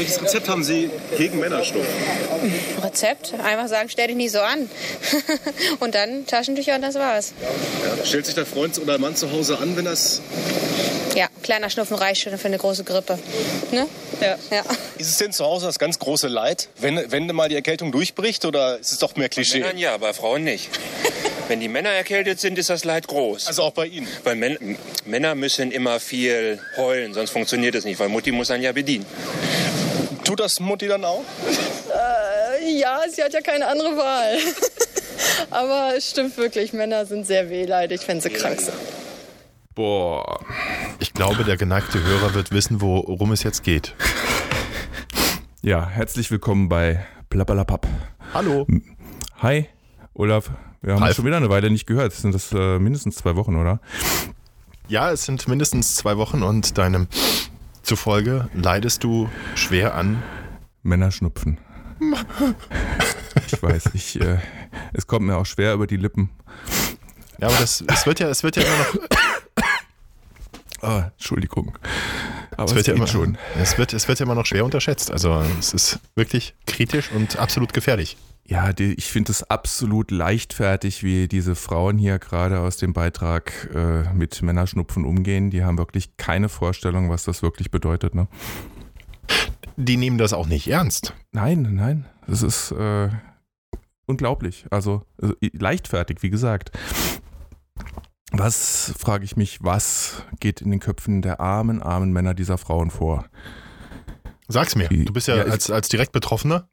Welches Rezept haben Sie gegen Männerschnupfen? Rezept? Einfach sagen, stell dich nicht so an. und dann Taschentücher und das war's. Ja, stellt sich der Freund oder Mann zu Hause an, wenn das... Ja, kleiner Schnupfen reicht schon für eine große Grippe. Ne? Ja. ja. Ist es denn zu Hause das ganz große Leid, wenn, wenn mal die Erkältung durchbricht oder ist es doch mehr Klischee? Männern ja, bei Frauen nicht. Wenn die Männer erkältet sind, ist das Leid groß. Also auch bei Ihnen? Weil Män Männer müssen immer viel heulen, sonst funktioniert es nicht, weil Mutti muss einen ja bedienen. Tut das Mutti dann auch? Äh, ja, sie hat ja keine andere Wahl. Aber es stimmt wirklich, Männer sind sehr wehleidig, wenn sie krank sind. Boah. Ich glaube, der geneigte Hörer wird wissen, worum es jetzt geht. Ja, herzlich willkommen bei Plappalapapp. Hallo. Hi, Olaf. Wir haben Ralf. uns schon wieder eine Weile nicht gehört. Sind das äh, mindestens zwei Wochen, oder? Ja, es sind mindestens zwei Wochen und deinem zufolge leidest du schwer an. Männerschnupfen. Ich weiß, ich, äh, es kommt mir auch schwer über die Lippen. Ja, aber das, es wird ja, es wird ja immer noch, Ah, Entschuldigung. Aber es es, wird ja geht immer, schon. es wird, es wird ja immer noch schwer unterschätzt. Also es ist wirklich kritisch und absolut gefährlich. Ja, die, ich finde es absolut leichtfertig, wie diese Frauen hier gerade aus dem Beitrag äh, mit Männerschnupfen umgehen. Die haben wirklich keine Vorstellung, was das wirklich bedeutet. Ne? Die nehmen das auch nicht ernst. Nein, nein, das ist äh, unglaublich. Also äh, leichtfertig, wie gesagt. Was, frage ich mich, was geht in den Köpfen der armen, armen Männer dieser Frauen vor? Sag's mir. Du bist ja, ja, als, als direkt Betroffener.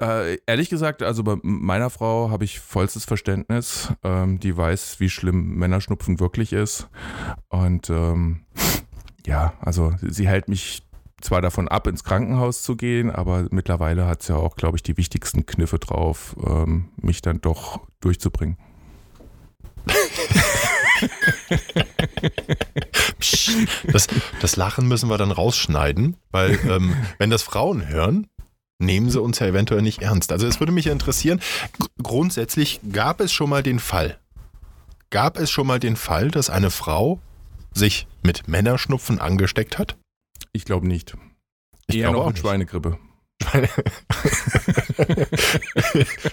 Äh, ehrlich gesagt, also bei meiner Frau habe ich vollstes Verständnis. Ähm, die weiß, wie schlimm Männerschnupfen wirklich ist. Und ähm, ja, also sie hält mich zwar davon ab, ins Krankenhaus zu gehen, aber mittlerweile hat sie ja auch, glaube ich, die wichtigsten Kniffe drauf, ähm, mich dann doch durchzubringen. Das, das Lachen müssen wir dann rausschneiden, weil ähm, wenn das Frauen hören, nehmen sie uns ja eventuell nicht ernst. Also es würde mich interessieren, gr- grundsätzlich gab es schon mal den Fall, gab es schon mal den Fall, dass eine Frau sich mit Männerschnupfen angesteckt hat? Ich glaube nicht. Ich Eher glaube noch auch mit. Schweinegrippe.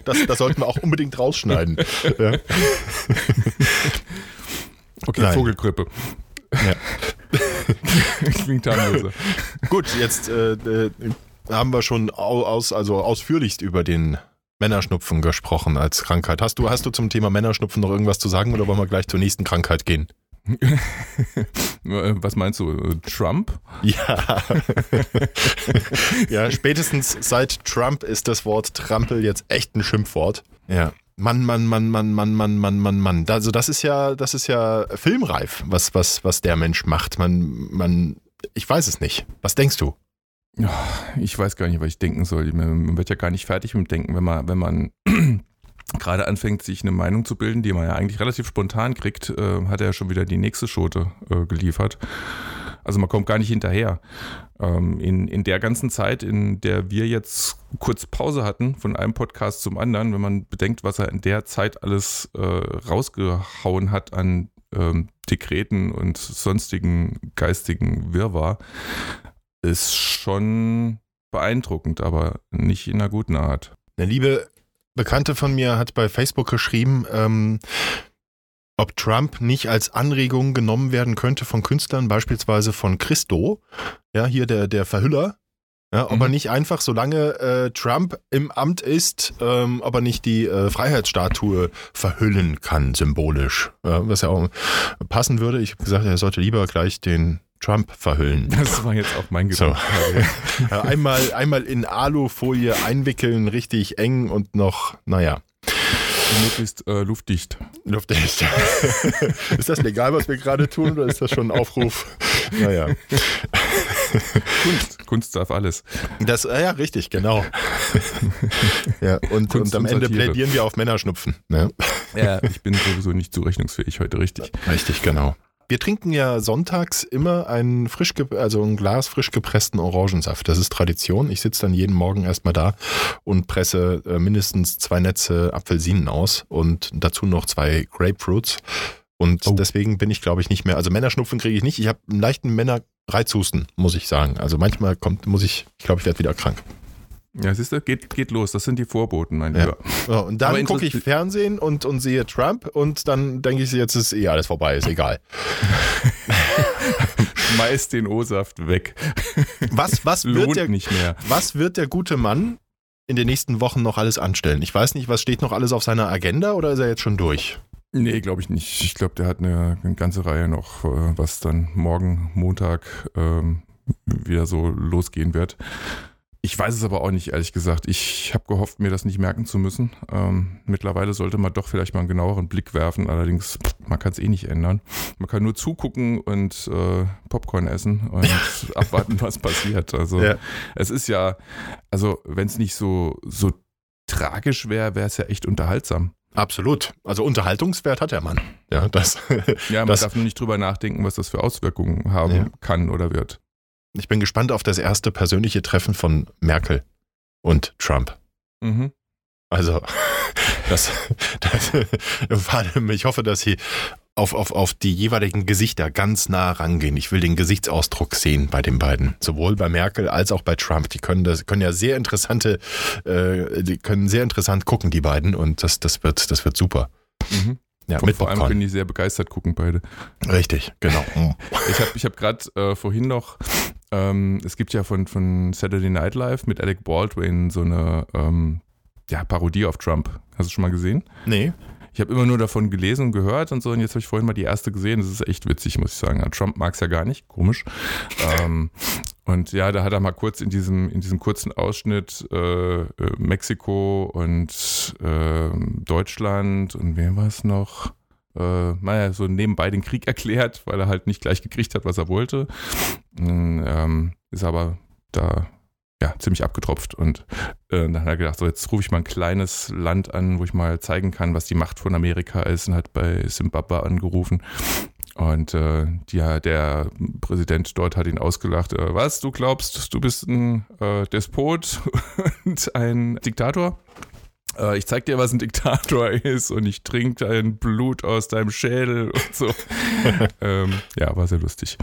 das, das sollten wir auch unbedingt rausschneiden. Ja. Okay, Nein. Vogelgrippe. Ja. Klingt harmloser. Gut, jetzt äh, äh, haben wir schon au- aus, also ausführlichst über den Männerschnupfen gesprochen als Krankheit. Hast du, hast du zum Thema Männerschnupfen noch irgendwas zu sagen oder wollen wir gleich zur nächsten Krankheit gehen? Was meinst du? Trump? Ja. ja, spätestens seit Trump ist das Wort Trampel jetzt echt ein Schimpfwort. Ja. Mann, Mann, Mann, Mann, Mann, Mann, Mann, Mann, Mann. Also das ist ja, das ist ja filmreif, was, was, was der Mensch macht. Man, man, ich weiß es nicht. Was denkst du? Ja, ich weiß gar nicht, was ich denken soll. Man wird ja gar nicht fertig mit dem Denken, wenn man, wenn man gerade anfängt, sich eine Meinung zu bilden, die man ja eigentlich relativ spontan kriegt, äh, hat er ja schon wieder die nächste Schote äh, geliefert. Also man kommt gar nicht hinterher. Ähm, in, in der ganzen Zeit, in der wir jetzt kurz Pause hatten von einem Podcast zum anderen, wenn man bedenkt, was er in der Zeit alles äh, rausgehauen hat an ähm, Dekreten und sonstigen geistigen Wirrwarr, ist schon beeindruckend, aber nicht in einer guten Art. Eine liebe Bekannte von mir hat bei Facebook geschrieben, ähm, ob Trump nicht als Anregung genommen werden könnte von Künstlern, beispielsweise von Christo, ja, hier der, der Verhüller, ja, ob Mhm. er nicht einfach, solange äh, Trump im Amt ist, ähm, ob er nicht die äh, Freiheitsstatue verhüllen kann, symbolisch. Ja, was ja auch passen würde. Ich habe gesagt, er sollte lieber gleich den Trump verhüllen. Das war jetzt auch mein So. Gedanke. Ja, einmal, einmal in Alufolie einwickeln, richtig eng und noch, naja, Möglichst äh, luftdicht. luftdicht. ist das legal, was wir gerade tun, oder ist das schon ein Aufruf? Naja. Kunst. Kunst darf alles. Das, äh, ja, richtig, genau. ja, und, und am und Ende plädieren wir auf Männerschnupfen. Ne? Ja, ich bin sowieso nicht zurechnungsfähig heute, richtig. Richtig, genau. Wir trinken ja sonntags immer ein frisch, also ein Glas frisch gepressten Orangensaft. Das ist Tradition. Ich sitze dann jeden Morgen erstmal da und presse äh, mindestens zwei Netze Apfelsinen aus und dazu noch zwei Grapefruits. Und Oh. deswegen bin ich, glaube ich, nicht mehr. Also Männerschnupfen kriege ich nicht. Ich habe einen leichten Männerreizhusten, muss ich sagen. Also manchmal kommt, muss ich, ich glaube, ich werde wieder krank. Ja, siehst du, geht, geht los. Das sind die Vorboten, mein Ja. Lieber. So, und dann gucke ich Fernsehen und, und sehe Trump und dann denke ich, jetzt ist eh alles vorbei, ist egal. Schmeiß den O-Saft weg. Was, was, wird der, nicht mehr. was wird der gute Mann in den nächsten Wochen noch alles anstellen? Ich weiß nicht, was steht noch alles auf seiner Agenda oder ist er jetzt schon durch? Nee, glaube ich nicht. Ich glaube, der hat eine, eine ganze Reihe noch, äh, was dann morgen, Montag, ähm, wieder so losgehen wird. Ich weiß es aber auch nicht, ehrlich gesagt. Ich habe gehofft, mir das nicht merken zu müssen. Ähm, mittlerweile sollte man doch vielleicht mal einen genaueren Blick werfen. Allerdings, man kann es eh nicht ändern. Man kann nur zugucken und äh, Popcorn essen und abwarten, was passiert. Also Ja. es ist ja, also wenn es nicht so, so tragisch wäre, wäre es ja echt unterhaltsam. Absolut. Also Unterhaltungswert hat der Mann. Ja, das. Ja, man Das- darf nur nicht drüber nachdenken, was das für Auswirkungen haben Ja. kann oder wird. Ich bin gespannt auf das erste persönliche Treffen von Merkel und Trump. Mhm. Also, das, das ich hoffe, dass sie auf, auf, auf die jeweiligen Gesichter ganz nah rangehen. Ich will den Gesichtsausdruck sehen bei den beiden. Sowohl bei Merkel als auch bei Trump. Die können das, können ja sehr interessante, äh, die können sehr interessant gucken, die beiden, und das, das wird, das wird super. Mhm. Ja, Vor, mit vor allem können die sehr begeistert gucken, beide. Richtig, genau. Ich habe ich hab gerade äh, vorhin noch, ähm, es gibt ja von, von Saturday Night Live mit Alec Baldwin so eine ähm, ja, Parodie auf Trump. Hast du schon mal gesehen? Nee. Ich habe immer nur davon gelesen und gehört und so. Und jetzt habe ich vorhin mal die erste gesehen. Das ist echt witzig, muss ich sagen. Trump mag es ja gar nicht. Komisch. ähm, und ja, da hat er mal kurz in diesem, in diesem kurzen Ausschnitt äh, äh, Mexiko und äh, Deutschland und wer war es noch? Äh, naja, so nebenbei den Krieg erklärt, weil er halt nicht gleich gekriegt hat, was er wollte. Ähm, ist aber da ja, ziemlich abgetropft. Und äh, dann hat er gedacht, so jetzt rufe ich mal ein kleines Land an, wo ich mal zeigen kann, was die Macht von Amerika ist und hat bei Simbabwe angerufen. Und äh, die, der Präsident dort hat ihn ausgelacht. Äh, was, du glaubst, du bist ein äh, Despot und ein Diktator? Äh, ich zeig dir, was ein Diktator ist und ich trinke dein Blut aus deinem Schädel und so. ähm, ja, war sehr lustig.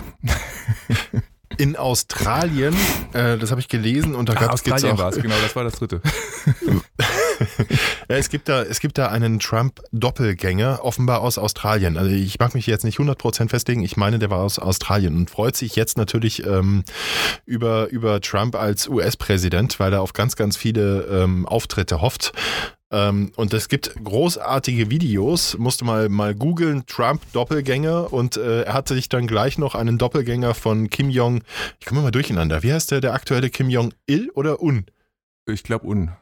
In Australien, äh, das habe ich gelesen, und da Ah, gab es Australien auch, war es, genau, das war das dritte. Es gibt da, es gibt da einen Trump-Doppelgänger, offenbar aus Australien. Also ich mag mich jetzt nicht 100% festlegen. Ich meine, der war aus Australien und freut sich jetzt natürlich ähm, über, über Trump als US-Präsident, weil er auf ganz, ganz viele ähm, Auftritte hofft. Ähm, und es gibt großartige Videos, musste mal, mal googeln, Trump-Doppelgänger und äh, er hatte sich dann gleich noch einen Doppelgänger von Kim Jong, ich komme mal durcheinander, wie heißt der, der aktuelle Kim Jong-il oder Un? Ich glaube, un.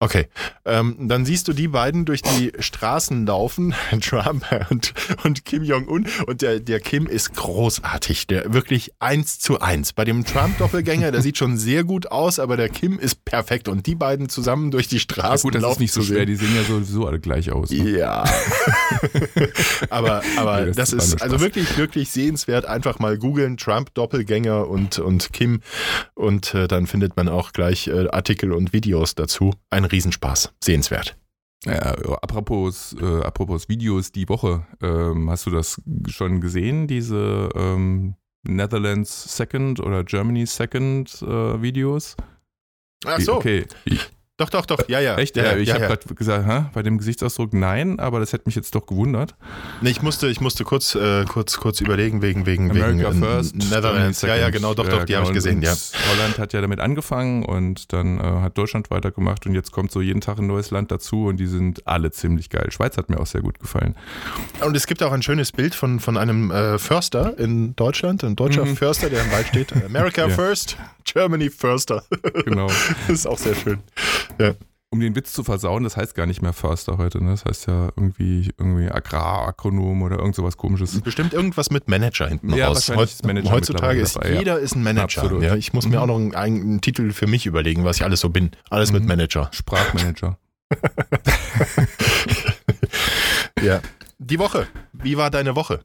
Okay, ähm, dann siehst du die beiden durch die Straßen laufen, Trump und, und Kim Jong-un. Und der, der Kim ist großartig, der wirklich eins zu eins. Bei dem Trump-Doppelgänger, der sieht schon sehr gut aus, aber der Kim ist perfekt. Und die beiden zusammen durch die Ja, Straßen gut, das ist laufen nicht so schwer, sehen. die sehen ja sowieso alle gleich aus. Ne? Ja. aber aber Nee, das das, ist also wirklich, wirklich sehenswert. Einfach mal googeln, Trump, Doppelgänger und, und Kim. Und äh, dann findet man auch gleich äh, Artikel und Videos dazu. Ein Riesenspaß. Sehenswert. Ja, apropos, äh, apropos Videos die Woche, ähm, hast du das schon gesehen, diese ähm, Netherlands Second oder Germany Second äh, Videos? Ach so. Okay, ich, Doch, doch, doch. Ja, ja. echt? Ja, Ja, ich ja, habe gerade gesagt, hä? bei dem Gesichtsausdruck nein, aber das hätte mich jetzt doch gewundert. Nee, ich musste, ich musste kurz, äh, kurz, kurz überlegen wegen, wegen, America wegen äh, First. Netherlands. Ja, ja, genau, doch, doch, die habe ich gesehen, und ja. Holland hat ja damit angefangen und dann äh, hat Deutschland weitergemacht und jetzt kommt so jeden Tag ein neues Land dazu und die sind alle ziemlich geil. Schweiz hat mir auch sehr gut gefallen. Und es gibt auch ein schönes Bild von, von einem äh, Förster in Deutschland, ein deutscher Mhm. Förster, der im Wald steht. America. First, Germany Förster. Genau. das ist auch sehr schön. um den Witz zu versauen, das heißt gar nicht mehr Förster heute, ne? Das heißt ja irgendwie, irgendwie Agraragronom oder irgend sowas komisches. Bestimmt irgendwas mit Manager hinten Ja, raus. ist Manager heutzutage ist dabei, ja. jeder ist ein Manager. Absolut. Ja, ich muss mir Mhm. auch noch einen, einen Titel für mich überlegen, was ich alles so bin. Alles mit Mhm. Manager. Sprachmanager. Ja. Die Woche. Wie war deine Woche?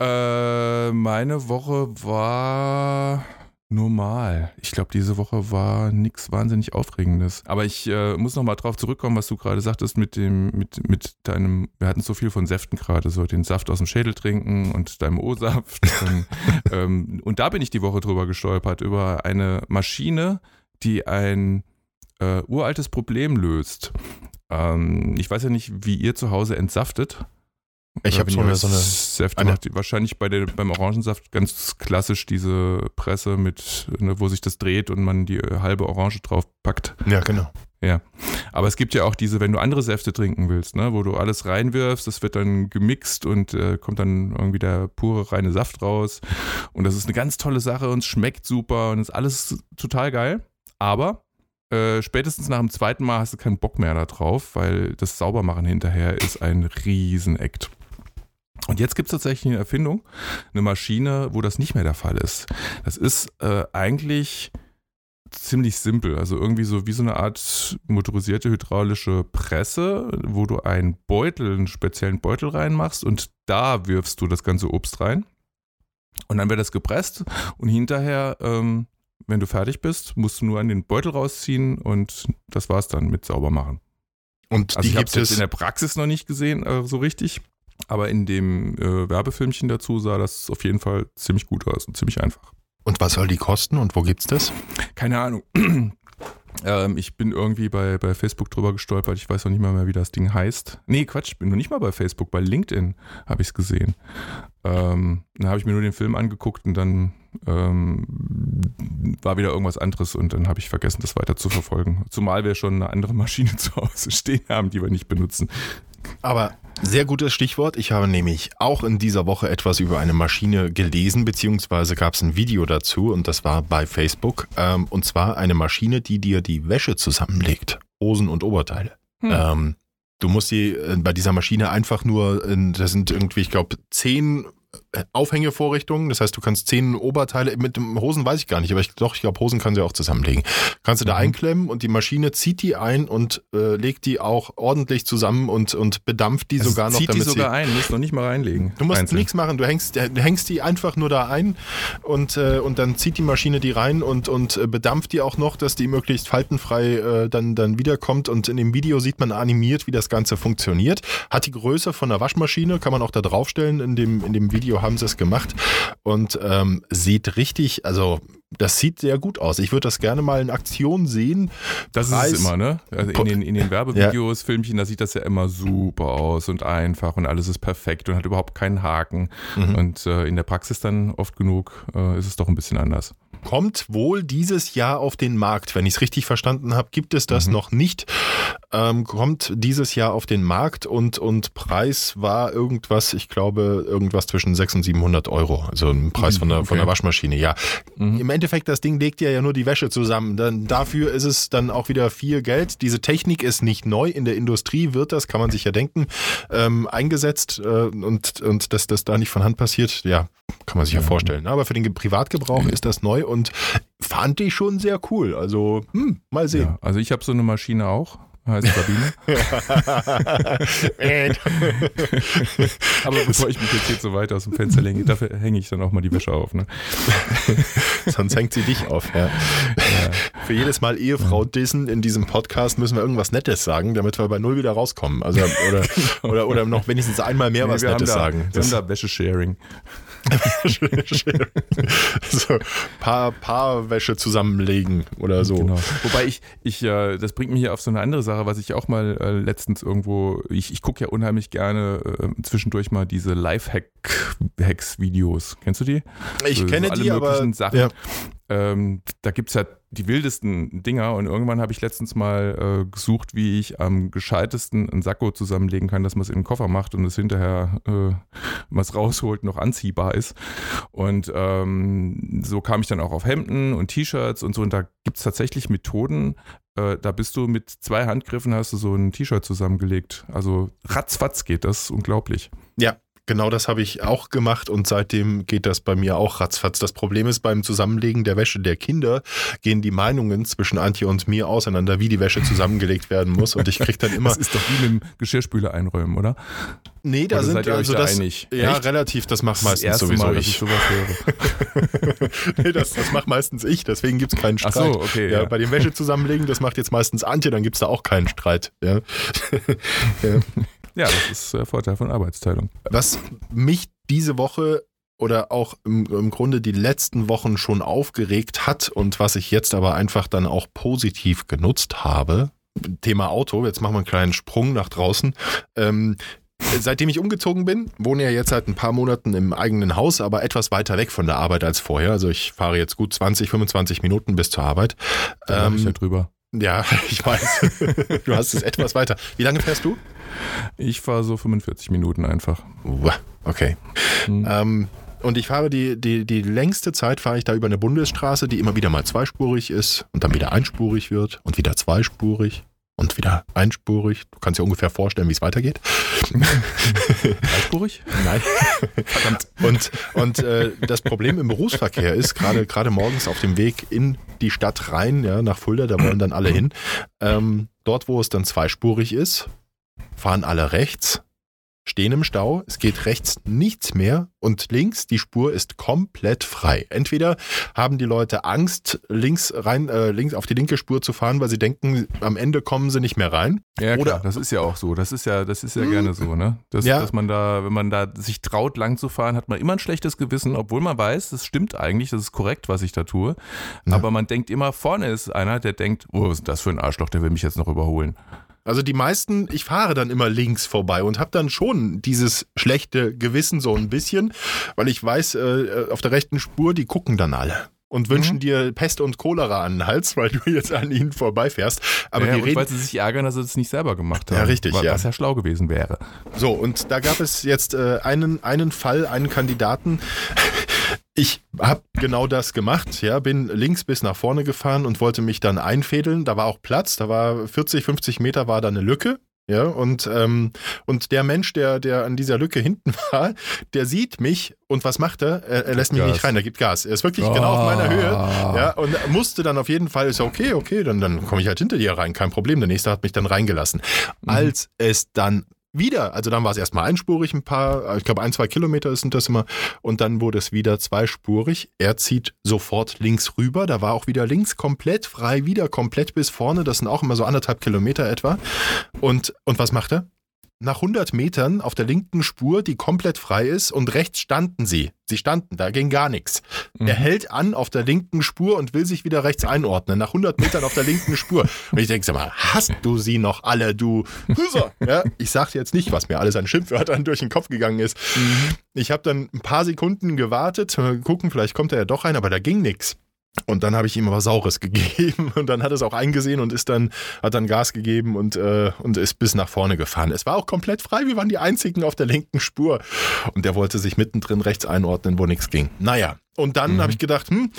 Äh, meine Woche war normal. Ich glaube, diese Woche war nichts wahnsinnig Aufregendes. Aber ich äh, muss nochmal drauf zurückkommen, was du gerade sagtest mit dem, mit, mit deinem, wir hatten so viel von Säften gerade, so den Saft aus dem Schädel trinken und deinem O-Saft. und, ähm, und da bin ich die Woche drüber gestolpert, über eine Maschine, die ein äh, uraltes Problem löst. Ähm, ich weiß ja nicht, wie ihr zu Hause entsaftet. Ich habe so eine, so eine Säfte eine- macht. Wahrscheinlich bei der, beim Orangensaft ganz klassisch diese Presse mit, ne, wo sich das dreht und man die äh, halbe Orange drauf packt. ja, genau. Ja. Aber es gibt ja auch diese, wenn du andere Säfte trinken willst, ne, wo du alles reinwirfst, das wird dann gemixt und äh, kommt dann irgendwie der pure reine Saft raus. Und das ist eine ganz tolle Sache und es schmeckt super und ist alles total geil. Aber äh, spätestens nach dem zweiten Mal hast du keinen Bock mehr da drauf, weil das Saubermachen hinterher ist ein Riesenakt. Und jetzt gibt es tatsächlich eine Erfindung, eine Maschine, wo das nicht mehr der Fall ist. Das ist äh, eigentlich ziemlich simpel. Also irgendwie so wie so eine Art motorisierte hydraulische Presse, wo du einen Beutel, einen speziellen Beutel reinmachst und da wirfst du das ganze Obst rein. Und dann wird das gepresst und hinterher, ähm, wenn du fertig bist, musst du nur an den Beutel rausziehen und das war's dann mit sauber machen. Und Also die ich habe gibt es jetzt es. in der Praxis noch nicht gesehen, äh, so richtig. Aber in dem äh, Werbefilmchen dazu sah das auf jeden Fall ziemlich gut aus und ziemlich einfach. Und was soll die kosten und wo gibt's das? Keine Ahnung. ähm, ich bin irgendwie bei, bei Facebook drüber gestolpert. Ich weiß noch nicht mal mehr, wie das Ding heißt. Nee, Quatsch, ich bin noch nicht mal bei Facebook. Bei LinkedIn habe ich es gesehen. Ähm, dann habe ich mir nur den Film angeguckt und dann ähm, war wieder irgendwas anderes und dann habe ich vergessen, das weiter zu verfolgen. Zumal wir schon eine andere Maschine zu Hause stehen haben, die wir nicht benutzen. Aber sehr gutes Stichwort. Ich habe nämlich auch in dieser Woche etwas über eine Maschine gelesen, beziehungsweise gab es ein Video dazu und das war bei Facebook. Ähm, und zwar eine Maschine, die dir die Wäsche zusammenlegt. Hosen und Oberteile. Hm. Ähm, du musst die äh, bei dieser Maschine einfach nur, äh, das sind irgendwie, ich glaube, zehn Aufhängevorrichtungen. Das heißt, du kannst zehn Oberteile, mit dem Hosen weiß ich gar nicht, aber ich, doch, ich glaube, Hosen kann sie auch zusammenlegen. Kannst du da Mhm. einklemmen und die Maschine zieht die ein und äh, legt die auch ordentlich zusammen und, und bedampft die Also sogar noch, zieht die sogar sie. ein, musst noch nicht mal reinlegen. Du musst Einzeln. nichts machen, du hängst, du hängst die einfach nur da ein und, äh, und dann zieht die Maschine die rein und, und äh, bedampft die auch noch, dass die möglichst faltenfrei äh, dann, dann wiederkommt. Und in dem Video sieht man animiert, wie das Ganze funktioniert. Hat die Größe von einer Waschmaschine, kann man auch da draufstellen. In dem, in dem Video haben sie es gemacht und ähm, sieht richtig, also das sieht sehr gut aus. Ich würde das gerne mal in Aktion sehen. Das Preis- ist es immer, ne? Also in den, in den Werbevideos, Filmchen, da sieht das ja immer super aus und einfach und alles ist perfekt und hat überhaupt keinen Haken. Mhm. Und äh, in der Praxis dann oft genug äh, ist es doch ein bisschen anders. kommt wohl dieses Jahr auf den Markt. Wenn ich es richtig verstanden habe, gibt es das Mhm. noch nicht. Ähm, kommt dieses Jahr auf den Markt und, und Preis war irgendwas, ich glaube, irgendwas zwischen 600 und 700 Euro. Also ein Preis von der, von der Okay. Waschmaschine, ja. Mhm. Im Endeffekt, das Ding legt ja ja nur die Wäsche zusammen. Dann, dafür ist es dann auch wieder viel Geld. Diese Technik ist nicht neu. In der Industrie wird das, kann man sich ja denken, ähm, eingesetzt. Äh, und, und dass das da nicht von Hand passiert, ja, kann man sich ja, Ja. vorstellen. Aber für den Privatgebrauch ist das neu und fand ich schon sehr cool. Also, hm, mal sehen. Ja, also ich habe so eine Maschine auch, heißt Sabine. Aber bevor ich mich jetzt hier so weit aus dem Fenster lege, dafür hänge ich dann auch mal die Wäsche auf. Ne? Sonst hängt sie dich auf. Ja. Für jedes Mal Ehefrau dissen in diesem Podcast müssen wir irgendwas Nettes sagen, damit wir bei Null wieder rauskommen. Also, oder, oder, oder noch wenigstens einmal mehr was wir haben Nettes da, sagen. Wir haben da Wäschesharing. so paar, paar Wäsche zusammenlegen oder so. Genau. Wobei ich, ich äh, das bringt mich hier auf so eine andere Sache, was ich auch mal äh, letztens irgendwo, ich, ich gucke ja unheimlich gerne äh, zwischendurch mal diese Lifehack-Hacks-Videos. Kennst du die? Ich So- kenne so alle die, aber möglichen Sachen. ja. Ähm, da gibt es ja die wildesten Dinger und irgendwann habe ich letztens mal äh, gesucht, wie ich am gescheitesten einen Sakko zusammenlegen kann, dass man es in den Koffer macht und es hinterher, äh, man es rausholt, noch anziehbar ist. Und ähm, so kam ich dann auch auf Hemden und T-Shirts und so. Und da gibt es tatsächlich Methoden, äh, da bist du mit zwei Handgriffen hast du so ein T-Shirt zusammengelegt. Also ratzfatz geht das, unglaublich. Ja, genau das habe ich auch gemacht und seitdem geht das bei mir auch ratzfatz. Das Problem ist, beim Zusammenlegen der Wäsche der Kinder gehen die Meinungen zwischen Antje und mir auseinander, wie die Wäsche zusammengelegt werden muss und ich kriege dann immer... Das ist doch wie mit dem Geschirrspüler einräumen, oder? Nee, da Oder sind also da das, einig? Ja, Echt? relativ, das macht Das meistens erste sowieso Mal, ich. ich nee, das, das macht meistens ich, deswegen gibt es keinen Ach Streit. so, okay, Ja, ja. Bei dem Wäsche zusammenlegen, das macht jetzt meistens Antje, dann gibt es da auch keinen Streit. Ja. ja. Ja, das ist der Vorteil von Arbeitsteilung. Was mich diese Woche oder auch im, im Grunde die letzten Wochen schon aufgeregt hat und was ich jetzt aber einfach dann auch positiv genutzt habe, Thema Auto, jetzt machen wir einen kleinen Sprung nach draußen. Ähm, Seitdem ich umgezogen bin, wohne ja jetzt seit ein paar Monaten im eigenen Haus, aber etwas weiter weg von der Arbeit als vorher. Also ich fahre jetzt gut 20, 25 Minuten bis zur Arbeit. Da ähm, ich ja Ähm, drüber. ja, ich weiß. du hast es etwas weiter. Wie lange fährst du? Ich fahre so 45 Minuten einfach. Okay. Hm. Ähm, und ich fahre die, die, die längste Zeit fahre ich da über eine Bundesstraße, die immer wieder mal zweispurig ist und dann wieder einspurig wird und wieder zweispurig und wieder einspurig. Du kannst dir ungefähr vorstellen, wie es weitergeht. Dreispurig? Nein. Verdammt. Und, und äh, das Problem im Berufsverkehr ist, gerade gerade morgens auf dem Weg in die Stadt rein, ja, nach Fulda, da wollen dann alle hin. Ähm, dort, wo es dann zweispurig ist, fahren alle rechts, stehen im Stau, es geht rechts nichts mehr und links die Spur ist komplett frei. Entweder haben die Leute Angst, links rein, äh, links auf die linke Spur zu fahren, weil sie denken, am Ende kommen sie nicht mehr rein. Ja, klar, Oder- das ist ja auch so. Das ist ja, das ist ja gerne so, ne? Das, Ja. Dass man da, wenn man da sich traut, lang zu fahren, hat man immer ein schlechtes Gewissen, obwohl man weiß, das stimmt eigentlich, das ist korrekt, was ich da tue. Ja. Aber man denkt immer, vorne ist einer, der denkt, oh, was ist das für ein Arschloch, der will mich jetzt noch überholen. Also die meisten, ich fahre dann immer links vorbei und habe dann schon dieses schlechte Gewissen so ein bisschen, weil ich weiß, äh, auf der rechten Spur, die gucken dann alle. Und wünschen Mhm. dir Pest und Cholera an den Hals, weil du jetzt an ihnen vorbeifährst. Aber ja, die und reden. weil sie sich ärgern, dass sie es nicht selber gemacht haben. Ja, richtig, was, ja. Was ja schlau gewesen wäre. So, und da gab es jetzt äh, einen, einen Fall, einen Kandidaten. Ich habe genau das gemacht, ja, bin links bis nach vorne gefahren und wollte mich dann einfädeln. Da war auch Platz, da war 40, 50 Meter war da eine Lücke. Ja, und, ähm, und der Mensch, der, der an dieser Lücke hinten war, der sieht mich und was macht er? Er, er lässt mich Gas. nicht rein, er gibt Gas. Er ist wirklich genau auf meiner Höhe. Ah. Ja, und musste dann auf jeden Fall, ist ja okay, okay, dann, dann komme ich halt hinter dir rein, kein Problem. Der nächste hat mich dann reingelassen. Mhm. Als es dann wieder, also dann war es erstmal einspurig ein paar, ich glaube ein, zwei Kilometer sind das immer, und dann wurde es wieder zweispurig. Er zieht sofort links rüber, da war auch wieder links komplett frei, wieder komplett bis vorne, das sind auch immer so anderthalb Kilometer etwa. Und, und was macht er? Nach 100 Metern auf der linken Spur, die komplett frei ist, und rechts standen sie. Sie standen, da ging gar nichts. Mhm. Er hält an auf der linken Spur und will sich wieder rechts einordnen. Nach 100 Metern auf der linken Spur. Und ich denke, sag mal, hast du sie noch alle, du Hüser? Ja, ich sag jetzt nicht, was mir alles an Schimpfwörtern durch den Kopf gegangen ist. Ich habe dann ein paar Sekunden gewartet, mal gucken, vielleicht kommt er ja doch rein, aber da ging nichts. Und dann habe ich ihm was Saures gegeben und dann hat er es auch eingesehen und ist dann, hat dann Gas gegeben und, äh, und ist bis nach vorne gefahren. Es war auch komplett frei, wir waren die einzigen auf der linken Spur. Und der wollte sich mittendrin rechts einordnen, wo nichts ging. Naja, und dann Mhm. habe ich gedacht, hm,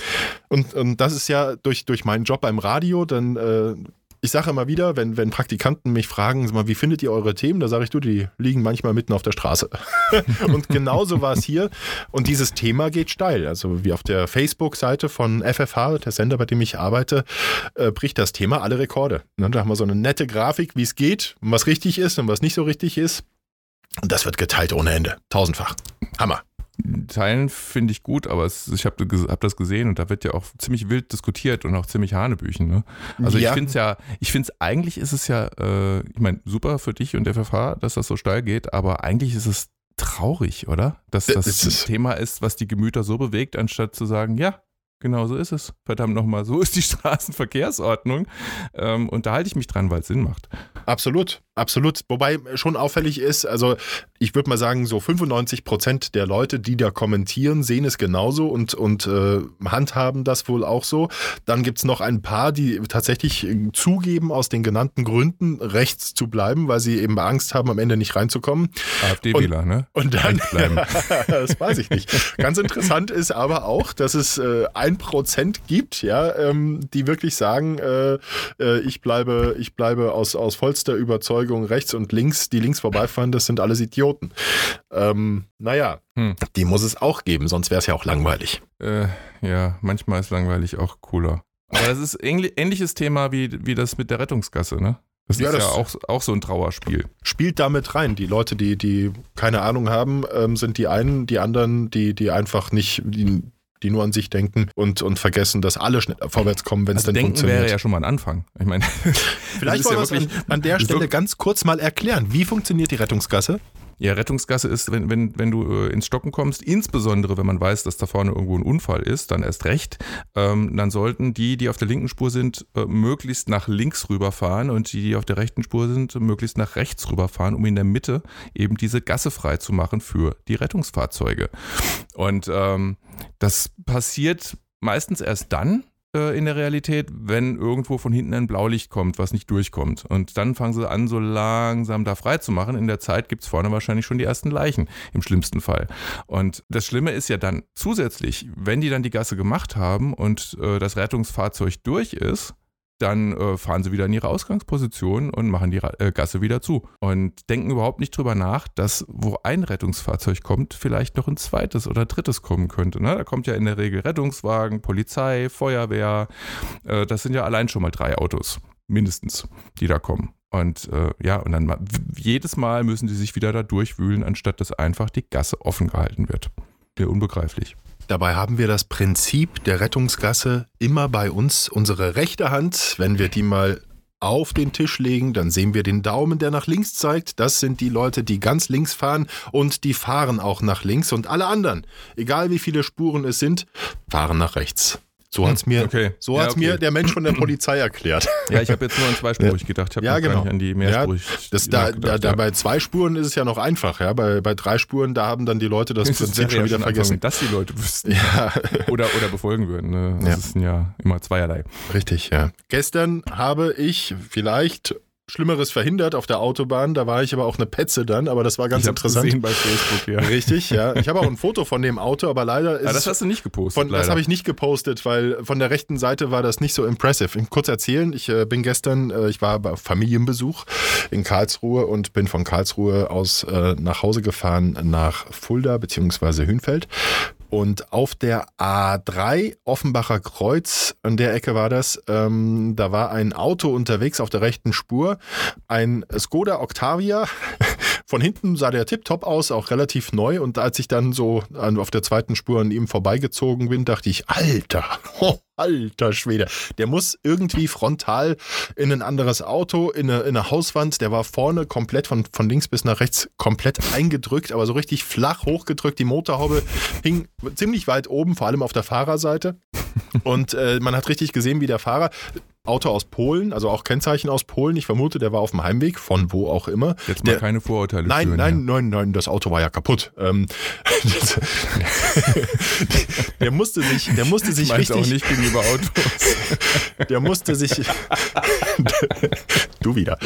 und, und das ist ja durch, durch meinen Job beim Radio, dann, äh, ich sage immer wieder, wenn, wenn Praktikanten mich fragen, mal, wie findet ihr eure Themen, da sage ich, du, die liegen manchmal mitten auf der Straße. und genauso war es hier. Und dieses Thema geht steil. Also wie auf der Facebook-Seite von FFH, der Sender, bei dem ich arbeite, äh, bricht das Thema alle Rekorde. Ne, da haben wir so eine nette Grafik, wie es geht, was richtig ist und was nicht so richtig ist. Und das wird geteilt ohne Ende. Tausendfach. Hammer. Teilen finde ich gut, aber es, ich habe hab das gesehen und da wird ja auch ziemlich wild diskutiert und auch ziemlich Hanebüchen. Ne? Also Ja. ich finde es ja, ich finde es, eigentlich ist es ja, äh, ich meine, super für dich und der FFH, dass das so steil geht, aber eigentlich ist es traurig, oder? Dass Das das ist. Thema ist, was die Gemüter so bewegt, anstatt zu sagen, ja, genau so ist es. Verdammt nochmal, so ist die Straßenverkehrsordnung. Ähm, und da halte ich mich dran, weil es Sinn macht. Absolut, absolut. Wobei schon auffällig ist, also ich würde mal sagen, so 95 Prozent der Leute, die da kommentieren, sehen es genauso und, und äh, handhaben das wohl auch so. Dann gibt es noch ein paar, die tatsächlich äh, zugeben, aus den genannten Gründen rechts zu bleiben, weil sie eben Angst haben, am Ende nicht reinzukommen. AfD-Wähler, ne? Und dann, bleiben. das weiß ich nicht. Ganz interessant ist aber auch, dass es äh, ein Prozent gibt, ja, ähm, die wirklich sagen, äh, äh, ich bleibe, ich bleibe aus, aus vollster Überzeugung rechts und links, die links vorbeifahren, das sind alles Idioten. Ähm, naja, Hm. die muss es auch geben, sonst wäre es ja auch langweilig. Äh, ja, manchmal ist langweilig auch cooler. Aber das ist ähnli- ähnliches Thema wie, wie das mit der Rettungsgasse, ne? Das Ja, ist das- ja auch, auch so ein Trauerspiel. Spielt damit rein. Die Leute, die, die keine Ahnung haben, ähm, sind die einen, die anderen, die, die einfach nicht, die, die nur an sich denken und, und vergessen, dass alle schnell vorwärts kommen, wenn es Also denn denken funktioniert. wäre ja schon mal ein Anfang. Ich meine, Vielleicht wollen wir ja an, an der Stelle ganz kurz mal erklären. Wie funktioniert die Rettungsgasse? Ja, Rettungsgasse ist, wenn, wenn, wenn du äh, ins Stocken kommst, insbesondere wenn man weiß, dass da vorne irgendwo ein Unfall ist, dann erst recht, ähm, dann sollten die, die auf der linken Spur sind, äh, möglichst nach links rüberfahren und die, die auf der rechten Spur sind, möglichst nach rechts rüberfahren, um in der Mitte eben diese Gasse frei zu machen für die Rettungsfahrzeuge. Und ähm, das passiert meistens erst dann, äh, in der Realität, wenn irgendwo von hinten ein Blaulicht kommt, was nicht durchkommt. Und dann fangen sie an, so langsam da frei zu machen. In der Zeit gibt es vorne wahrscheinlich schon die ersten Leichen, im schlimmsten Fall. Und das Schlimme ist ja dann zusätzlich, wenn die dann die Gasse gemacht haben und äh, das Rettungsfahrzeug durch ist, dann äh, fahren sie wieder in ihre Ausgangsposition und machen die äh, Gasse wieder zu. Und denken überhaupt nicht drüber nach, dass wo ein Rettungsfahrzeug kommt, vielleicht noch ein zweites oder drittes kommen könnte. Ne? Da kommt ja in der Regel Rettungswagen, Polizei, Feuerwehr. Äh, das sind ja allein schon mal drei Autos, mindestens, die da kommen. Und äh, ja, und dann jedes Mal müssen die sich wieder da durchwühlen, anstatt dass einfach die Gasse offen gehalten wird. Ja, unbegreiflich. Dabei haben wir das Prinzip der Rettungsgasse immer bei uns. Unsere rechte Hand, wenn wir die mal auf den Tisch legen, dann sehen wir den Daumen, der nach links zeigt. Das sind die Leute, die ganz links fahren und die fahren auch nach links. Und alle anderen, egal wie viele Spuren es sind, fahren nach rechts. So hat's mir, okay. so Ja, hat's okay. mir der Mensch von der Polizei erklärt. Ja, ich habe jetzt nur an zweispurig gedacht. Ich habe Ja, genau. an die mehrspurig. Das, da, da, nachgedacht, da ja. bei zwei Spuren ist es ja noch einfach. Ja? Bei, bei drei Spuren, da haben dann die Leute das Das Prinzip schon ja wieder schon vergessen. Anfang, dass die Leute wüssten. Ja, Oder, oder befolgen würden. Ne? Das Ja. ist ja immer zweierlei. richtig, ja. Gestern habe ich vielleicht Schlimmeres verhindert auf der Autobahn. Da war ich aber auch eine Petze dann, aber das war ganz ich interessant. gesehen bei Facebook, ja. Richtig, ja. Ich habe auch ein Foto von dem Auto, aber leider ist Ja, das hast du nicht gepostet. von, das habe ich nicht gepostet, weil von der rechten Seite war das nicht so impressive. Ich kurz erzählen, ich äh, bin gestern, äh, ich war bei Familienbesuch in Karlsruhe und bin von Karlsruhe aus äh, nach Hause gefahren nach Fulda bzw. Hünfeld. Und auf der A3 Offenbacher Kreuz, an der Ecke war das, ähm, da war ein Auto unterwegs auf der rechten Spur, ein Skoda Octavia. Von hinten sah der tiptop aus, auch relativ neu. Und als ich dann so auf der zweiten Spur an ihm vorbeigezogen bin, dachte ich, Alter, oh, alter Schwede, der muss irgendwie frontal in ein anderes Auto, in eine, in eine Hauswand. Der war vorne komplett von, von links bis nach rechts komplett eingedrückt, aber so richtig flach hochgedrückt. Die Motorhaube hing ziemlich weit oben, vor allem auf der Fahrerseite. Und äh, man hat richtig gesehen, wie der Fahrer, Auto aus Polen, also auch Kennzeichen aus Polen, ich vermute, der war auf dem Heimweg, von wo auch immer. Jetzt mal der, keine Vorurteile Nein, führen, nein, ja. nein, nein, das Auto war ja kaputt. Ähm, der musste sich, der musste sich richtig, auch nicht gegenüber Autos. der musste sich, du wieder.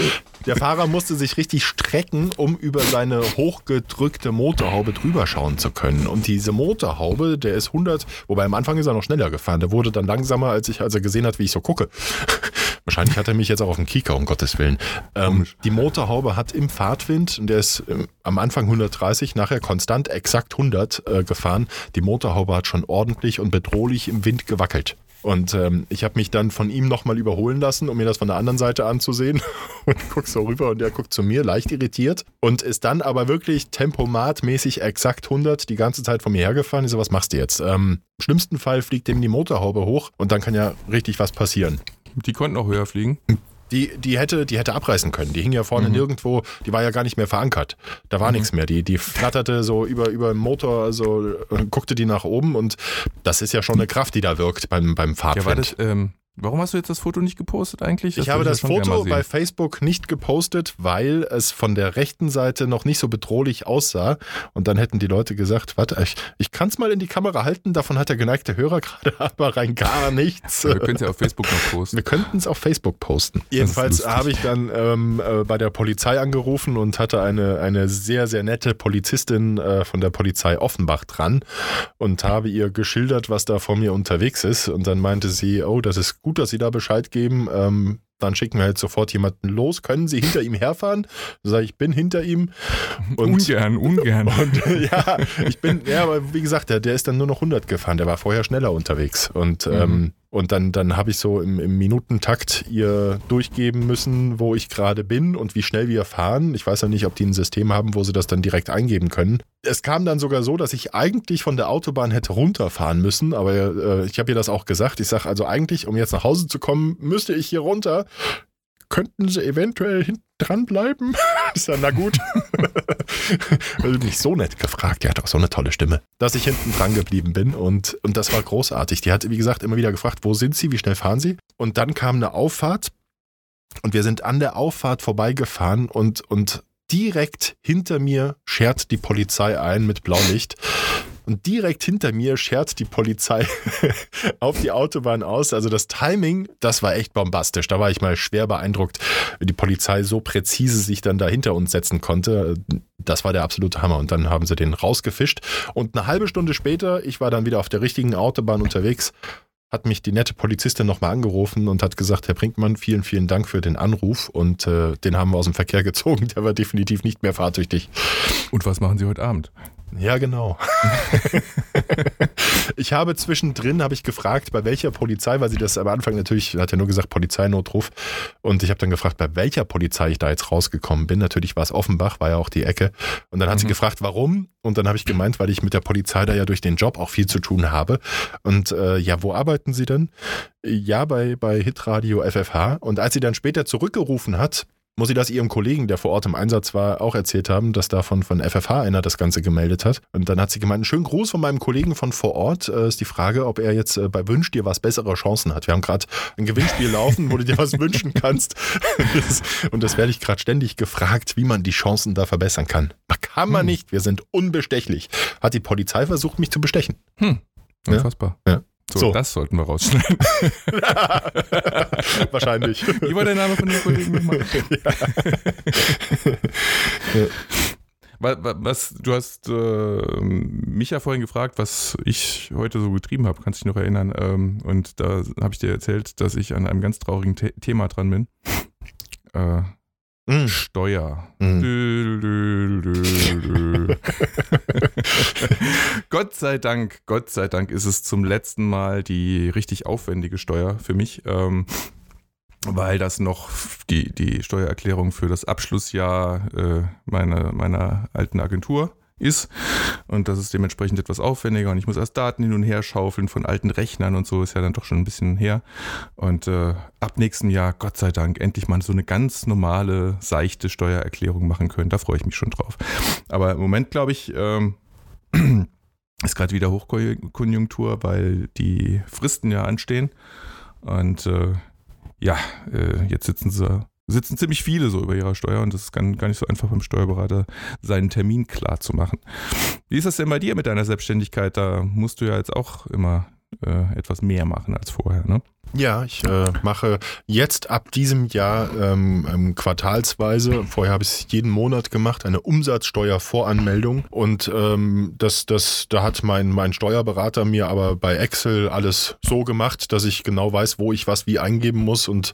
Der Fahrer musste sich richtig strecken, um über seine hochgedrückte Motorhaube drüber schauen zu können. Und diese Motorhaube, der ist 100, wobei am Anfang ist er noch schneller gefahren. Der wurde dann langsamer, als ich, als er gesehen hat, wie ich so gucke. Wahrscheinlich hat er mich jetzt auch auf den Kieker, um Gottes Willen. Ähm, die Motorhaube hat im Fahrtwind, und der ist ähm, am Anfang 130, nachher konstant exakt 100 äh, gefahren. Die Motorhaube hat schon ordentlich und bedrohlich im Wind gewackelt. Und ähm, ich habe mich dann von ihm nochmal überholen lassen, um mir das von der anderen Seite anzusehen. Und guck so rüber und er guckt zu mir, leicht irritiert. Und ist dann aber wirklich tempomatmäßig exakt 100 die ganze Zeit von mir hergefahren. Ich so, was machst du jetzt? Ähm, Im schlimmsten Fall fliegt ihm die Motorhaube hoch und dann kann ja richtig was passieren. Die konnten auch höher fliegen. Die, die, hätte, die hätte abreißen können. Die hing ja vorne Mhm. nirgendwo, die war ja gar nicht mehr verankert. Da war nichts mehr. Die, die flatterte so über, über den Motor, also äh, guckte die nach oben und das ist ja schon eine Kraft, die da wirkt beim, beim Ja, Fahrtwind. war das, ähm, warum hast du jetzt das Foto nicht gepostet eigentlich? Ich habe das gerne Foto bei. Facebook nicht gepostet, weil es von der rechten Seite noch nicht so bedrohlich aussah. Und dann hätten die Leute gesagt, warte, ich, ich kann es mal in die Kamera halten, davon hat der geneigte Hörer gerade aber rein gar nichts. Wir können es ja auf Facebook noch posten. Wir könnten es auf Facebook posten. Jedenfalls habe ich dann ähm, äh, bei der Polizei angerufen und hatte eine, eine sehr, sehr nette Polizistin äh, von der Polizei Offenbach dran und habe ihr geschildert, was da vor mir unterwegs ist. Und dann meinte sie, oh, das ist gut, dass Sie da Bescheid geben. Ähm, dann schicken wir halt sofort jemanden los. Können Sie hinter ihm herfahren? Da sage ich, bin hinter ihm. Und, ungern, ungern. und ja, ich bin, ja, aber wie gesagt, der, der ist dann nur noch 100 gefahren. Der war vorher schneller unterwegs. Und, ähm, und dann, dann habe ich so im, im Minutentakt ihr durchgeben müssen, wo ich gerade bin und wie schnell wir fahren. Ich weiß ja nicht, ob die ein System haben, wo sie das dann direkt eingeben können. Es kam dann sogar so, dass ich eigentlich von der Autobahn hätte runterfahren müssen, aber äh, ich habe ihr das auch gesagt. Ich sage also eigentlich, um jetzt nach Hause zu kommen, müsste ich hier runter. Könnten sie eventuell hinten dran bleiben? Ich sage, na gut. also mich so nett gefragt. Die hat auch so eine tolle Stimme, dass ich hinten dran geblieben bin und, und das war großartig. Die hat, wie gesagt, immer wieder gefragt, wo sind sie, wie schnell fahren sie? Und dann kam eine Auffahrt und wir sind an der Auffahrt vorbeigefahren und, und direkt hinter mir schert die Polizei ein mit Blaulicht. Und direkt hinter mir schert die Polizei auf die Autobahn aus. Also das Timing, das war echt bombastisch. Da war ich mal schwer beeindruckt, wie die Polizei so präzise sich dann da hinter uns setzen konnte. Das war der absolute Hammer. Und dann haben sie den rausgefischt. Und eine halbe Stunde später, ich war dann wieder auf der richtigen Autobahn unterwegs, hat mich die nette Polizistin nochmal angerufen und hat gesagt, Herr Brinkmann, vielen, vielen Dank für den Anruf und äh, den haben wir aus dem Verkehr gezogen. Der war definitiv nicht mehr fahrtüchtig. Und was machen Sie heute Abend? Ja, genau. ich habe zwischendrin, habe ich gefragt, bei welcher Polizei, weil sie das am Anfang natürlich, hat ja nur gesagt Polizeinotruf. Und ich habe dann gefragt, bei welcher Polizei ich da jetzt rausgekommen bin. Natürlich war es Offenbach, war ja auch die Ecke. Und dann hat sie gefragt, warum. Und dann habe ich gemeint, weil ich mit der Polizei da ja durch den Job auch viel zu tun habe. Und äh, ja, wo arbeiten Sie denn? Ja, bei, bei Hitradio FFH. Und als sie dann später zurückgerufen hat, muss sie das ihrem Kollegen, der vor Ort im Einsatz war, auch erzählt haben, dass davon von FFH einer das Ganze gemeldet hat. Und dann hat sie gemeint, einen schönen Gruß von meinem Kollegen von vor Ort. Äh, ist die Frage, ob er jetzt äh, bei Wünsch dir was bessere Chancen hat. Wir haben gerade ein Gewinnspiel laufen, wo du dir was wünschen kannst. Und das werde ich gerade ständig gefragt, wie man die Chancen da verbessern kann. Kann man Hm. nicht. Wir sind unbestechlich. Hat die Polizei versucht, mich zu bestechen. Hm. Ja. Unfassbar. Ja. So, So. das sollten wir rausschneiden. Wahrscheinlich. Wie war der Name von dem Kollegen nochmal? Wa- Was, du hast äh, mich ja vorhin gefragt, was ich heute so getrieben habe, kannst dich noch erinnern. Ähm, und da habe ich dir erzählt, dass ich an einem ganz traurigen The Thema dran bin. Äh, Mm. Steuer. Mm. Dü, dü, dü. Gott sei Dank, Gott sei Dank ist es zum letzten Mal die richtig aufwendige Steuer für mich, ähm, weil das noch die, die Steuererklärung für das Abschlussjahr äh, meiner, meiner alten Agentur ist. Und das ist dementsprechend etwas aufwendiger und ich muss erst Daten hin und her schaufeln von alten Rechnern und so, ist ja dann doch schon ein bisschen her. Und äh, ab nächstem Jahr, Gott sei Dank, endlich mal so eine ganz normale, seichte Steuererklärung machen können. Da freue ich mich schon drauf. Aber im Moment, glaube ich, ähm, ist gerade wieder Hochkonjunktur, weil die Fristen ja anstehen. Und äh, ja, äh, jetzt sitzen sie, sitzen ziemlich viele so über ihrer Steuer und das ist gar, gar nicht so einfach beim Steuerberater, seinen Termin klar zu machen. Wie ist das denn bei dir mit deiner Selbstständigkeit? Da musst du ja jetzt auch immer äh, etwas mehr machen als vorher, ne? Ja, ich äh, mache jetzt ab diesem Jahr ähm, ähm, quartalsweise, vorher habe ich es jeden Monat gemacht, eine Umsatzsteuervoranmeldung. Und ähm, das, das, da hat mein, mein Steuerberater mir aber bei Excel alles so gemacht, dass ich genau weiß, wo ich was wie eingeben muss. Und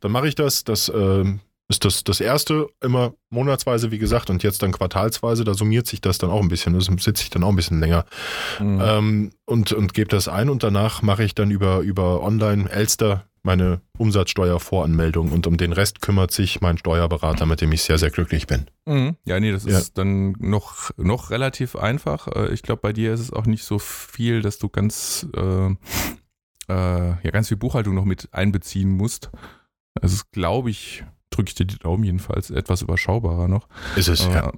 dann mache ich das. Das ähm, ist das, das erste immer monatsweise, wie gesagt, und jetzt dann quartalsweise. Da summiert sich das dann auch ein bisschen. Das sitze ich dann auch ein bisschen länger. Mhm. Ähm, und, und gebe das ein und danach mache ich dann über, über Online Elster meine Umsatzsteuervoranmeldung und um den Rest kümmert sich mein Steuerberater, mit dem ich sehr, sehr glücklich bin. Mhm. Ja, nee, das Ja. ist dann noch, noch relativ einfach. Äh, Ich glaube, bei dir ist es auch nicht so viel, dass du ganz, äh, äh, ja, ganz viel Buchhaltung noch mit einbeziehen musst. Es ist, glaube ich, drücke ich dir die Daumen jedenfalls, etwas überschaubarer noch. Ist es, ja. Äh,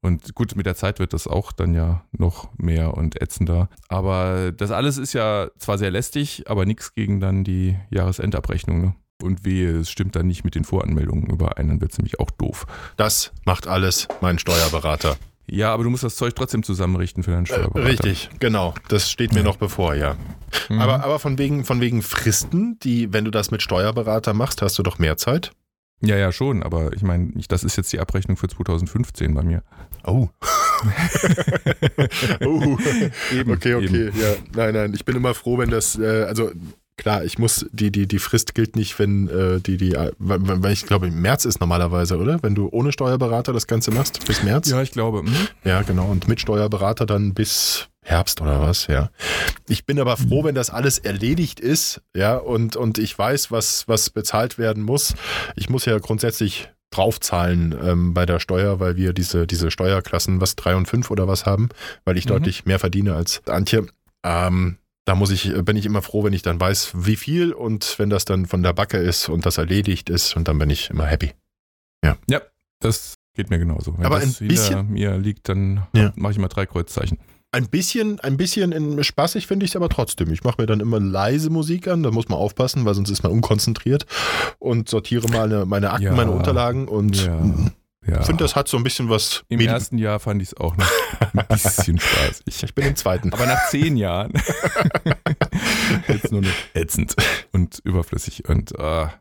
Und gut, mit der Zeit wird das auch dann ja noch mehr und ätzender. Aber das alles ist ja zwar sehr lästig, aber nichts gegen dann die Jahresendabrechnung. Ne? Und wehe, es stimmt dann nicht mit den Voranmeldungen überein, dann wird es nämlich auch doof. Das macht alles mein Steuerberater. Ja, aber du musst das Zeug trotzdem zusammenrichten für deinen Äh, Steuerberater. richtig, genau. Das steht mir noch bevor, ja. Mhm. Aber, aber von, wegen, von wegen Fristen, die, wenn du das mit Steuerberater machst, hast du doch mehr Zeit. Ja, ja, schon, aber ich meine, das ist jetzt die Abrechnung für 2015 bei mir. Oh. oh. Eben, okay, okay. eben. Ja, nein, nein. Ich bin immer froh, wenn das, äh, also klar, ich muss, die, die, die Frist gilt nicht, wenn äh, die, die, weil, weil ich glaube, im März ist normalerweise, oder? Wenn du ohne Steuerberater das Ganze machst, bis März? Ja, ich glaube. Mhm. Ja, genau. Und mit Steuerberater dann bis Herbst oder was, ja. Ich bin aber froh, wenn das alles erledigt ist, ja, und, und ich weiß, was, was bezahlt werden muss. Ich muss ja grundsätzlich draufzahlen ähm, bei der Steuer, weil wir diese, diese Steuerklassen, was, drei und fünf oder was haben, weil ich Mhm. deutlich mehr verdiene als Antje. Ähm, da muss ich, bin ich immer froh, wenn ich dann weiß, wie viel und wenn das dann von der Backe ist und das erledigt ist und dann bin ich immer happy. Das geht mir genauso. Wenn Aber das ein bisschen- mir liegt, dann Ja. mache ich immer drei Kreuzzeichen. Ein bisschen, ein bisschen in spaßig finde ich es aber trotzdem. Ich mache mir dann immer leise Musik an, da muss man aufpassen, weil sonst ist man unkonzentriert und sortiere meine, meine Akten, Ja. meine Unterlagen und Ja. Ja. finde, das hat so ein bisschen was. Im Medi- ersten Jahr fand ich es auch noch ein bisschen spaßig. ich bin im zweiten. Aber nach zehn Jahren jetzt nur noch ätzend und überflüssig. Und ah,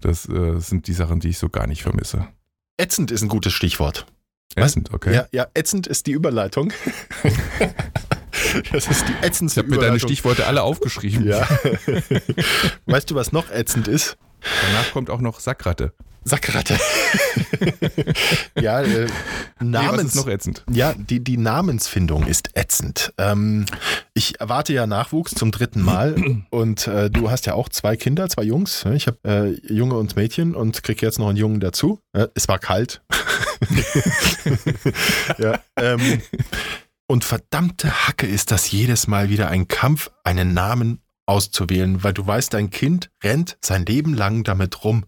das äh, sind die Sachen, die ich so gar nicht vermisse. Ätzend ist ein gutes Stichwort. Ätzend, okay. Ja, ja, ätzend ist die Überleitung. das ist die Ich ätzendste habe mir deine. Stichworte alle aufgeschrieben. Ja. weißt du, was noch ätzend ist? Danach kommt auch noch Sackratte. Sackratte. ja, äh, Nee, Namens, ist noch ätzend? Ja, die, die Namensfindung ist ätzend. Ähm, ich erwarte ja Nachwuchs zum dritten Mal und äh, du hast ja auch zwei Kinder, zwei Jungs. Ich habe äh, Junge und Mädchen und krieg jetzt noch einen Jungen dazu. Äh, es war kalt. ja, ähm, und verdammte Hacke ist das jedes Mal wieder ein Kampf, einen Namen auszuwählen, weil du weißt, dein Kind rennt sein Leben lang damit rum.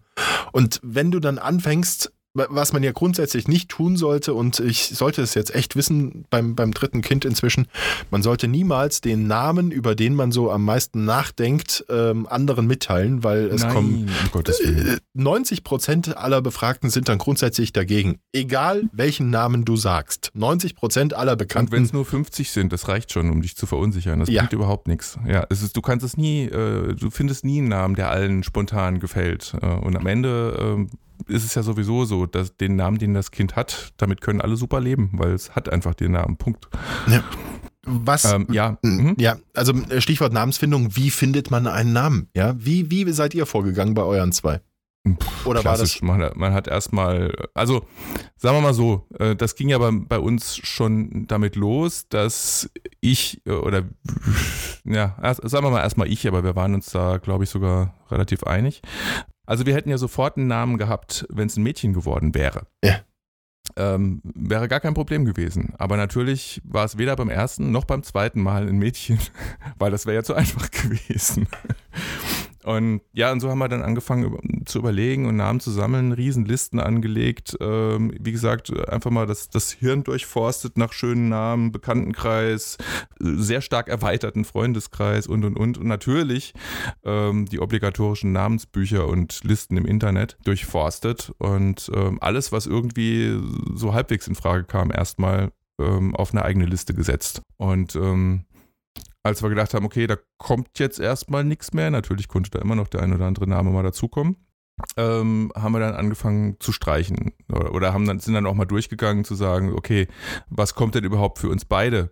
Und wenn du dann anfängst, was man ja grundsätzlich nicht tun sollte, und ich sollte es jetzt echt wissen beim, beim dritten Kind inzwischen, man sollte niemals den Namen, über den man so am meisten nachdenkt, ähm, anderen mitteilen, weil es Nein, kommen um Gottes Willen. äh, 90 Prozent aller Befragten sind dann grundsätzlich dagegen. Egal welchen Namen du sagst. 90 Prozent aller Und wenn Bekannten. es nur 50 sind, das reicht schon, um dich zu verunsichern. Das Ja. bringt überhaupt nichts. Ja, es ist, du kannst es nie, äh, du findest nie einen Namen, der allen spontan gefällt. Äh, und am Ende ähm, ist es ja sowieso so, dass den Namen, den das Kind hat, damit können alle super leben, weil es hat einfach den Namen. Punkt. Was? Ähm, ja. Mhm. Ja, also äh, Stichwort Namensfindung, wie findet man einen Namen? Ja, wie, wie seid ihr vorgegangen bei euren zwei? Oder war das Klassisch. Man, hat- man hat erstmal, also sagen wir mal so, äh, das ging ja bei, bei uns schon damit los, dass ich äh, oder ja, sagen wir mal erstmal ich, aber wir waren uns da, glaube ich, sogar relativ einig. Also wir hätten ja sofort einen Namen gehabt, wenn es ein Mädchen geworden wäre. Ja. Ähm, wäre gar kein Problem gewesen. Aber natürlich war es weder beim ersten noch beim zweiten Mal ein Mädchen, weil das wäre ja zu einfach gewesen. Und ja, und so haben wir dann angefangen zu überlegen und Namen zu sammeln, Riesenlisten angelegt. Ähm, wie gesagt, einfach mal das, das Hirn durchforstet nach schönen Namen, Bekanntenkreis, sehr stark erweiterten Freundeskreis und und und. Und natürlich ähm, die obligatorischen Namensbücher und Listen im Internet durchforstet und ähm, alles, was irgendwie so halbwegs in Frage kam, erstmal ähm, auf eine eigene Liste gesetzt. Und ähm, als wir gedacht haben, okay, da kommt jetzt erstmal nichts mehr, natürlich konnte da immer noch der ein oder andere Name mal dazukommen, ähm, haben wir dann angefangen zu streichen. Oder, oder haben dann, sind dann auch mal durchgegangen zu sagen, okay, was kommt denn überhaupt für uns beide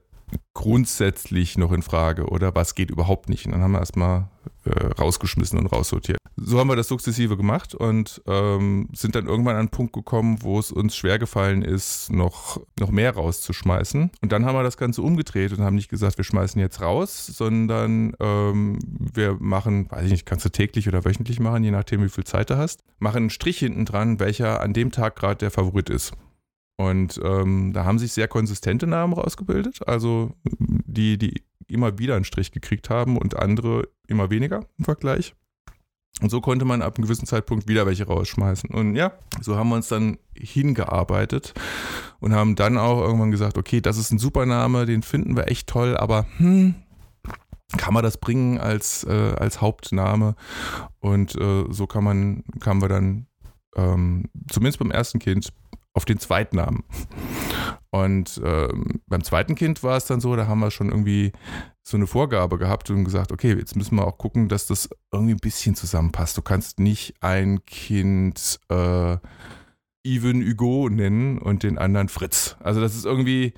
grundsätzlich noch in Frage oder was geht überhaupt nicht? Und dann haben wir erstmal äh, rausgeschmissen und raussortiert. So haben wir das sukzessive gemacht und ähm, sind dann irgendwann an einen Punkt gekommen, wo es uns schwer gefallen ist, noch, noch mehr rauszuschmeißen. Und dann haben wir das Ganze umgedreht und haben nicht gesagt, wir schmeißen jetzt raus, sondern ähm, wir machen, weiß ich nicht, kannst du täglich oder wöchentlich machen, je nachdem, wie viel Zeit du hast, machen einen Strich hinten dran, welcher an dem Tag gerade der Favorit ist. Und ähm, da haben sich sehr konsistente Namen rausgebildet, also die, die immer wieder einen Strich gekriegt haben und andere immer weniger im Vergleich. Und so konnte man ab einem gewissen Zeitpunkt wieder welche rausschmeißen. Und ja, so haben wir uns dann hingearbeitet und haben dann auch irgendwann gesagt, okay, das ist ein super Name, den finden wir echt toll, aber hm, kann man das bringen als, äh, als Hauptname? Und äh, so kann man, kamen wir dann ähm, zumindest beim ersten Kind auf den Zweitnamen. Und ähm, beim zweiten Kind war es dann so, da haben wir schon irgendwie so eine Vorgabe gehabt und gesagt, okay, jetzt müssen wir auch gucken, dass das irgendwie ein bisschen zusammenpasst. Du kannst nicht ein Kind äh, Even Hugo nennen und den anderen Fritz. Also das ist irgendwie,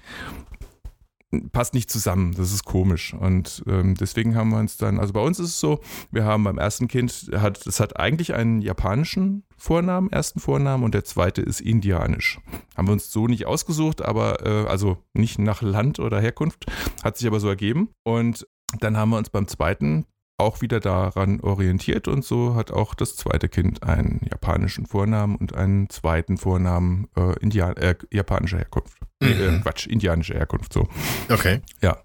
passt nicht zusammen. Das ist komisch. Und ähm, deswegen haben wir uns dann, also bei uns ist es so, wir haben beim ersten Kind, hat, es hat eigentlich einen japanischen Vornamen, ersten Vornamen und der zweite ist indianisch. Haben wir uns so nicht ausgesucht, aber äh, also nicht nach Land oder Herkunft, hat sich aber so ergeben. Und dann haben wir uns beim zweiten auch wieder daran orientiert und so hat auch das zweite Kind einen japanischen Vornamen und einen zweiten Vornamen äh, Indian äh, japanischer Herkunft. Mhm. Äh, Quatsch, indianischer Herkunft, so. Okay. Ja.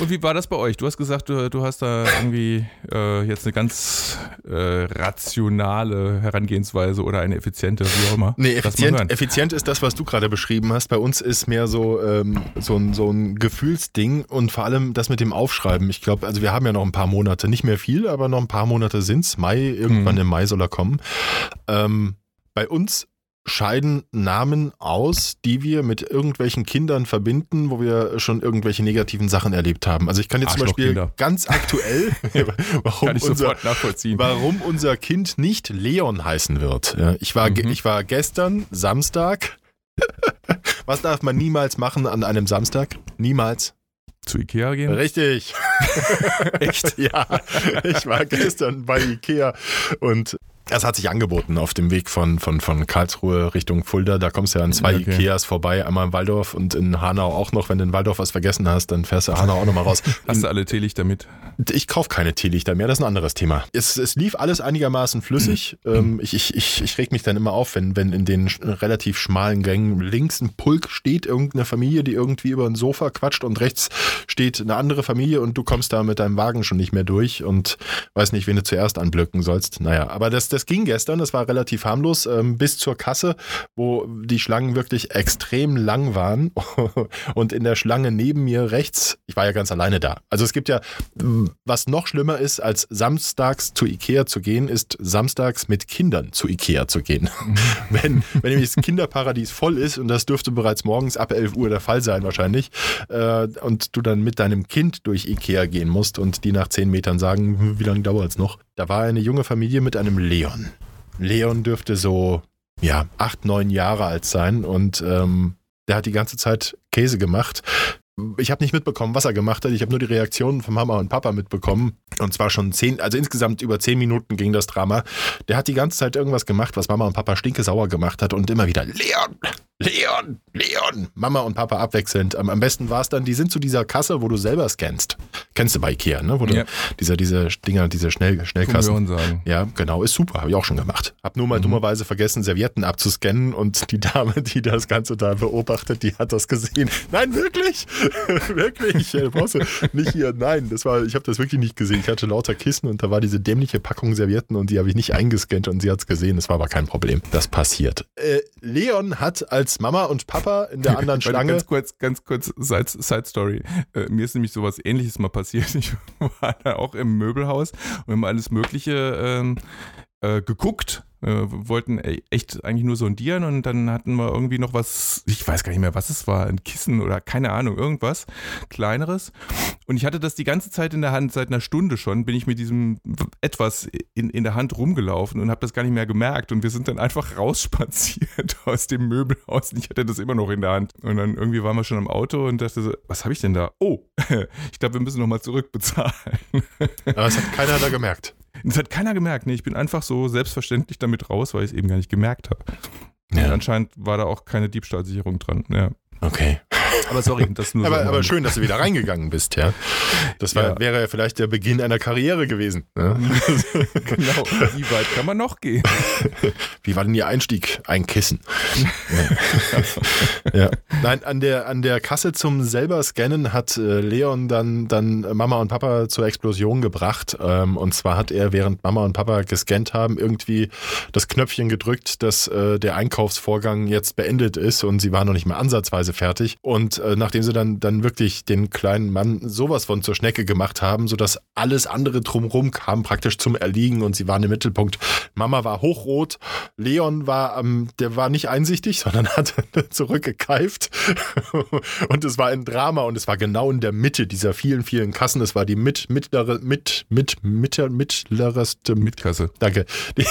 Und wie war das bei euch? Du hast gesagt, du, du hast da irgendwie äh, jetzt eine ganz äh, rationale Herangehensweise oder eine effiziente, wie auch immer. Nee, effizient, effizient ist das, was du gerade beschrieben hast. Bei uns ist mehr so, ähm, so, ein, so ein Gefühlsding und vor allem das mit dem Aufschreiben. Ich glaube, also wir haben ja noch ein paar Monate, nicht mehr viel, aber noch ein paar Monate sind es. Mai, irgendwann hm. im Mai soll er kommen. Ähm, bei uns scheiden Namen aus, die wir mit irgendwelchen Kindern verbinden, wo wir schon irgendwelche negativen Sachen erlebt haben. Also ich kann jetzt zum Beispiel ganz aktuell, warum, unser, warum unser Kind nicht Leon heißen wird. Ich war, mhm. ich war gestern Samstag. Was darf man niemals machen an einem Samstag? Niemals. Zu Ikea gehen? Richtig. Echt? ja. Ich war gestern bei Ikea und es hat sich angeboten auf dem Weg von, von, von Karlsruhe Richtung Fulda. Da kommst du ja an zwei okay. Ikeas vorbei, einmal in Waldorf und in Hanau auch noch. Wenn du in Waldorf was vergessen hast, dann fährst du Hanau auch nochmal raus. Hast du alle Teelichter mit? Ich kaufe keine Teelichter mehr, das ist ein anderes Thema. Es, es lief alles einigermaßen flüssig. Mhm. Ähm, ich, ich, ich, ich reg mich dann immer auf, wenn, wenn in den relativ schmalen Gängen links ein Pulk steht, irgendeine Familie, die irgendwie über ein Sofa quatscht und rechts steht eine andere Familie und du kommst da mit deinem Wagen schon nicht mehr durch und weiß nicht, wen du zuerst anblöcken sollst. Naja, aber das, das ging gestern, das war relativ harmlos, ähm, bis zur Kasse, wo die Schlangen wirklich extrem lang waren. Und in der Schlange neben mir rechts, ich war ja ganz alleine da. Also es gibt ja, was noch schlimmer ist, als samstags zu Ikea zu gehen, ist samstags mit Kindern zu Ikea zu gehen. wenn, wenn nämlich das Kinderparadies voll ist, und das dürfte bereits morgens ab 11 Uhr der Fall sein wahrscheinlich, äh, und du dann mit deinem Kind durch Ikea gehen musst und die nach 10 Metern sagen, wie lange dauert es noch? Da war eine junge Familie mit einem Leon. Leon dürfte so, ja, acht, neun Jahre alt sein und ähm, der hat die ganze Zeit Käse gemacht. Ich habe nicht mitbekommen, was er gemacht hat. Ich habe nur die Reaktionen von Mama und Papa mitbekommen. Und zwar schon zehn, also insgesamt über zehn Minuten ging das Drama. Der hat die ganze Zeit irgendwas gemacht, was Mama und Papa stinkesauer gemacht hat und immer wieder Leon, Leon, Leon. Mama und Papa abwechselnd. Am, am besten war es dann, die sind zu dieser Kasse, wo du selber scannst. Kennst du bei Ikea, ne? Wo ja. diese, diese Dinger, diese Schnell, Schnellkassen. Sagen. Ja, genau, ist super, habe ich auch schon gemacht. Hab nur mal mhm. dummerweise vergessen, Servietten abzuscannen und die Dame, die das Ganze da beobachtet, die hat das gesehen. Nein, wirklich? wirklich? Du brauchst du nicht hier. Nein, das war, ich habe das wirklich nicht gesehen. Ich hatte lauter Kissen und da war diese dämliche Packung Servietten und die habe ich nicht eingescannt und sie hat es gesehen. Das war aber kein Problem. Das passiert. Äh, Leon hat als Mama und Papa in der anderen Schlange. Ganz kurz, ganz kurz Side, Side Story. Äh, mir ist nämlich sowas ähnliches mal passiert. Ich war da auch im Möbelhaus und haben alles Mögliche ähm, äh, geguckt äh, wollten e-, echt eigentlich nur sondieren und dann hatten wir irgendwie noch was, ich weiß gar nicht mehr, was es war, ein Kissen oder keine Ahnung, irgendwas kleineres. Und ich hatte das die ganze Zeit in der Hand, seit einer Stunde schon, bin ich mit diesem etwas in, in der Hand rumgelaufen und habe das gar nicht mehr gemerkt. Und wir sind dann einfach rausspaziert aus dem Möbelhaus und ich hatte das immer noch in der Hand. Und dann irgendwie waren wir schon am Auto und dachte so, was habe ich denn da? Oh, ich glaube, wir müssen nochmal zurückbezahlen. Aber das hat keiner da gemerkt. Das hat keiner gemerkt. Nee, ich bin einfach so selbstverständlich damit raus, weil ich es eben gar nicht gemerkt habe. Ja. anscheinend war da auch keine Diebstahlsicherung dran. Ja. Okay. Aber sorry, das nur aber, so aber schön, dass du wieder reingegangen bist, ja. Das war, ja. wäre ja vielleicht der Beginn einer Karriere gewesen. Ne? genau. Wie weit kann man noch gehen? Wie war denn Ihr Einstieg? Ein Kissen. ja. Nein, an der, an der Kasse zum selber scannen hat äh, Leon dann, dann Mama und Papa zur Explosion gebracht. Ähm, und zwar hat er, während Mama und Papa gescannt haben, irgendwie das Knöpfchen gedrückt, dass äh, der Einkaufsvorgang jetzt beendet ist und sie waren noch nicht mehr ansatzweise fertig. Und äh, nachdem sie dann, dann wirklich den kleinen Mann sowas von zur Schnecke gemacht haben, sodass alles andere drumherum kam praktisch zum Erliegen und sie waren im Mittelpunkt. Mama war hochrot, Leon war, ähm, der war nicht einsichtig, sondern hat zurückgekeift und es war ein Drama und es war genau in der Mitte dieser vielen, vielen Kassen. Es war die mit, mittlere, mit, mit, mit, mittlereste Mitkasse. Danke. Die,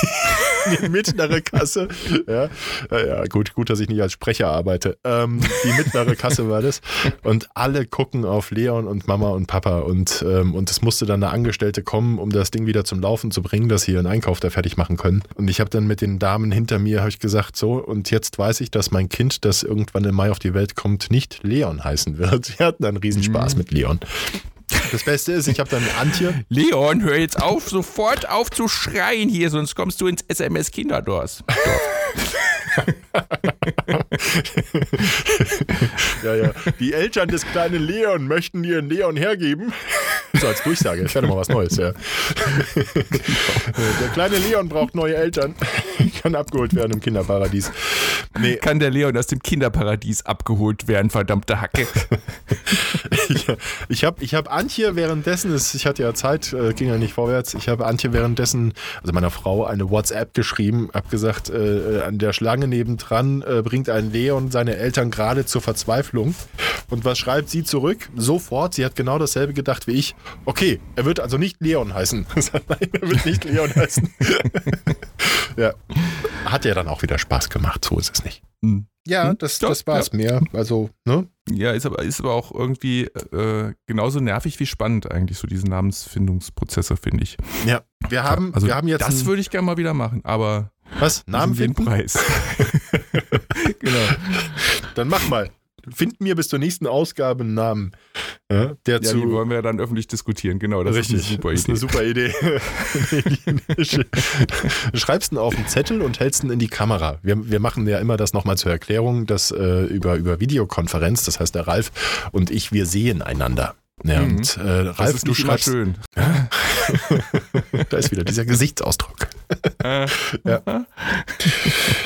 die mittlere Kasse. Ja. ja, gut, gut, dass ich nicht als Sprecher arbeite. Ähm, die mittlere Kasse war das. Und alle gucken auf Leon und Mama und Papa. Und, ähm, und es musste dann eine Angestellte kommen, um das Ding wieder zum Laufen zu bringen, dass sie ihren Einkauf da fertig machen können. Und ich habe dann mit den Damen hinter mir ich gesagt, so, und jetzt weiß ich, dass mein Kind, das irgendwann im Mai auf die Welt kommt, nicht Leon heißen wird. Wir hatten einen Riesenspaß mit Leon. Das Beste ist, ich habe dann Antje. Leon, hör jetzt auf, sofort auf zu schreien hier, sonst kommst du ins SMS Kinderdorf. ja, ja. Die Eltern des kleinen Leon möchten ihren Leon hergeben. So als Durchsage, ich werde mal was Neues, ja. Der kleine Leon braucht neue Eltern. Kann abgeholt werden im Kinderparadies. Nee. Kann der Leon aus dem Kinderparadies abgeholt werden, verdammte Hacke. ich ich habe ich hab Antje währenddessen, ich hatte ja Zeit, äh, ging ja nicht vorwärts, ich habe Antje währenddessen, also meiner Frau, eine WhatsApp geschrieben, habe gesagt, äh, an der Schlange nebendran äh, bringt ein Leon seine Eltern gerade zur Verzweiflung. Und was schreibt sie zurück? Sofort, sie hat genau dasselbe gedacht wie ich. Okay, er wird also nicht Leon heißen. Nein, er wird nicht Leon heißen. ja. Hat ja dann auch wieder Spaß gemacht, so ist es nicht. Hm. Ja, das, das war es ja. mir. Also, ne? Ja, ist aber, ist aber auch irgendwie äh, genauso nervig wie spannend eigentlich, so diese Namensfindungsprozesse, finde ich. Ja, wir haben, also wir haben jetzt. Das würde ich gerne mal wieder machen, aber. Was? Namen finden? Preis. genau. Dann mach mal. Find mir bis zur nächsten Ausgabe einen Namen. Ja, der ja, zu die wollen wir ja dann öffentlich diskutieren. Genau, das Richtig, ist eine super Idee. Das ist eine super Idee. du schreibst ihn auf einen Zettel und hältst ihn in die Kamera. Wir, wir machen ja immer das nochmal zur Erklärung, dass äh, über, über Videokonferenz, das heißt der Ralf und ich, wir sehen einander. Ja, mhm. und, äh, Ralf, das ist du schreibst. schön. da ist wieder dieser Gesichtsausdruck. Äh. ja.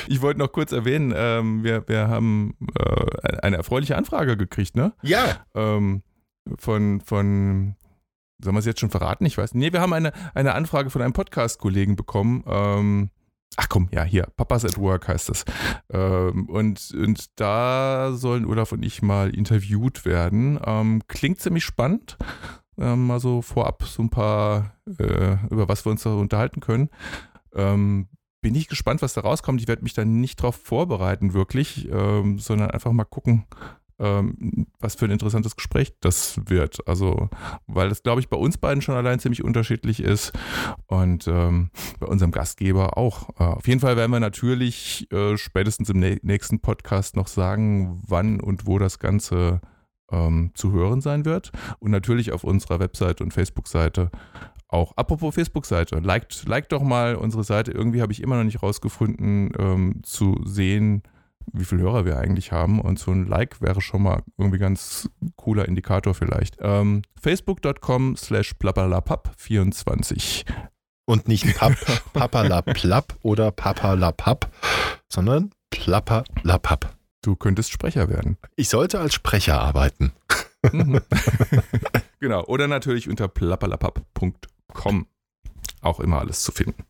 Ich wollte noch kurz erwähnen, ähm, wir, wir haben äh, eine erfreuliche Anfrage gekriegt, ne? Ja. Ähm, von, von Sollen wir es jetzt schon verraten? Ich weiß. Nee, wir haben eine, eine Anfrage von einem Podcast-Kollegen bekommen. Ähm, ach komm, ja, hier, Papas at Work heißt das. Ähm, und, und da sollen Olaf und ich mal interviewt werden. Ähm, klingt ziemlich spannend. Ähm, mal so vorab so ein paar, äh, über was wir uns da unterhalten können. Ähm, bin ich gespannt, was da rauskommt. Ich werde mich da nicht drauf vorbereiten, wirklich, ähm, sondern einfach mal gucken, ähm, was für ein interessantes Gespräch das wird. Also, weil das, glaube ich, bei uns beiden schon allein ziemlich unterschiedlich ist und ähm, bei unserem Gastgeber auch. Äh, auf jeden Fall werden wir natürlich äh, spätestens im nächsten Podcast noch sagen, wann und wo das Ganze ähm, zu hören sein wird. Und natürlich auf unserer Webseite und Facebook-Seite auch. Apropos Facebook-Seite, liked, liked doch mal unsere Seite. Irgendwie habe ich immer noch nicht rausgefunden, ähm, zu sehen, wie viele Hörer wir eigentlich haben. Und so ein Like wäre schon mal irgendwie ganz cooler Indikator vielleicht. Ähm, Facebook.com slash papalapap24. Und nicht Pap, oder Papalapap, sondern Plappalapap. Du könntest Sprecher werden. Ich sollte als Sprecher arbeiten. Mhm. genau. Oder natürlich unter plappalapap.com. Auch immer alles zu finden.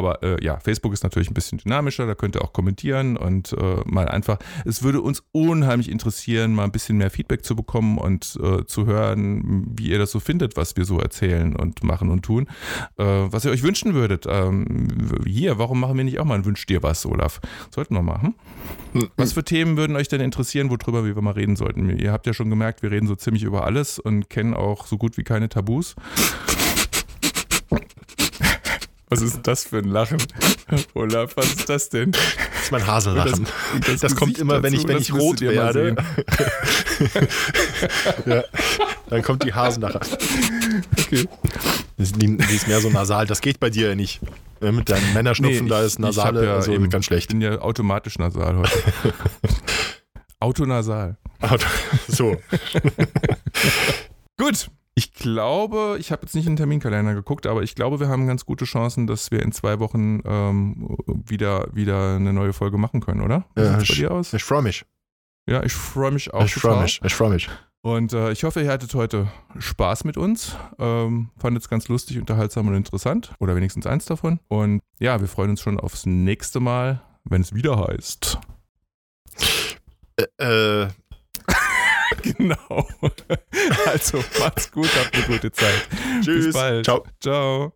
Aber äh, ja, Facebook ist natürlich ein bisschen dynamischer, da könnt ihr auch kommentieren und äh, mal einfach, es würde uns unheimlich interessieren, mal ein bisschen mehr Feedback zu bekommen und äh, zu hören, wie ihr das so findet, was wir so erzählen und machen und tun. Äh, was ihr euch wünschen würdet. Ähm, hier, warum machen wir nicht auch mal ein Wünsch dir was, Olaf? Sollten wir machen. Was für Themen würden euch denn interessieren, worüber wir mal reden sollten? Ihr habt ja schon gemerkt, wir reden so ziemlich über alles und kennen auch so gut wie keine Tabus. Was ist denn das für ein Lachen? Olaf, was ist das denn? Das ist mein Hasellachen. Das, das, das kommt immer, wenn ich, wenn ich rot werde. ja, dann kommt die Hasenlache. Okay. Die, die, ist mehr so nasal. Das geht bei dir ja nicht. Mit deinem Männerschnupfen, nee, da ist nasale, ja also ganz schlecht. Ich bin ja automatisch nasal heute. Autonasal. Auto, so. Gut, ich glaube, ich habe jetzt nicht in den Terminkalender geguckt, aber ich glaube, wir haben ganz gute Chancen, dass wir in zwei Wochen ähm, wieder, wieder eine neue Folge machen können, oder? Wie ja, bei dir aus? Ich freue mich. Ja, ich freue mich auch. Ich freue mich. Ich freue mich. Und äh, ich hoffe, ihr hattet heute Spaß mit uns. Ähm, fandet es ganz lustig, unterhaltsam und interessant. Oder wenigstens eins davon. Und ja, wir freuen uns schon aufs nächste Mal, wenn es wieder heißt. Äh, äh genau. Also macht's gut, habt eine gute Zeit. Tschüss. Bis bald. Ciao. Ciao.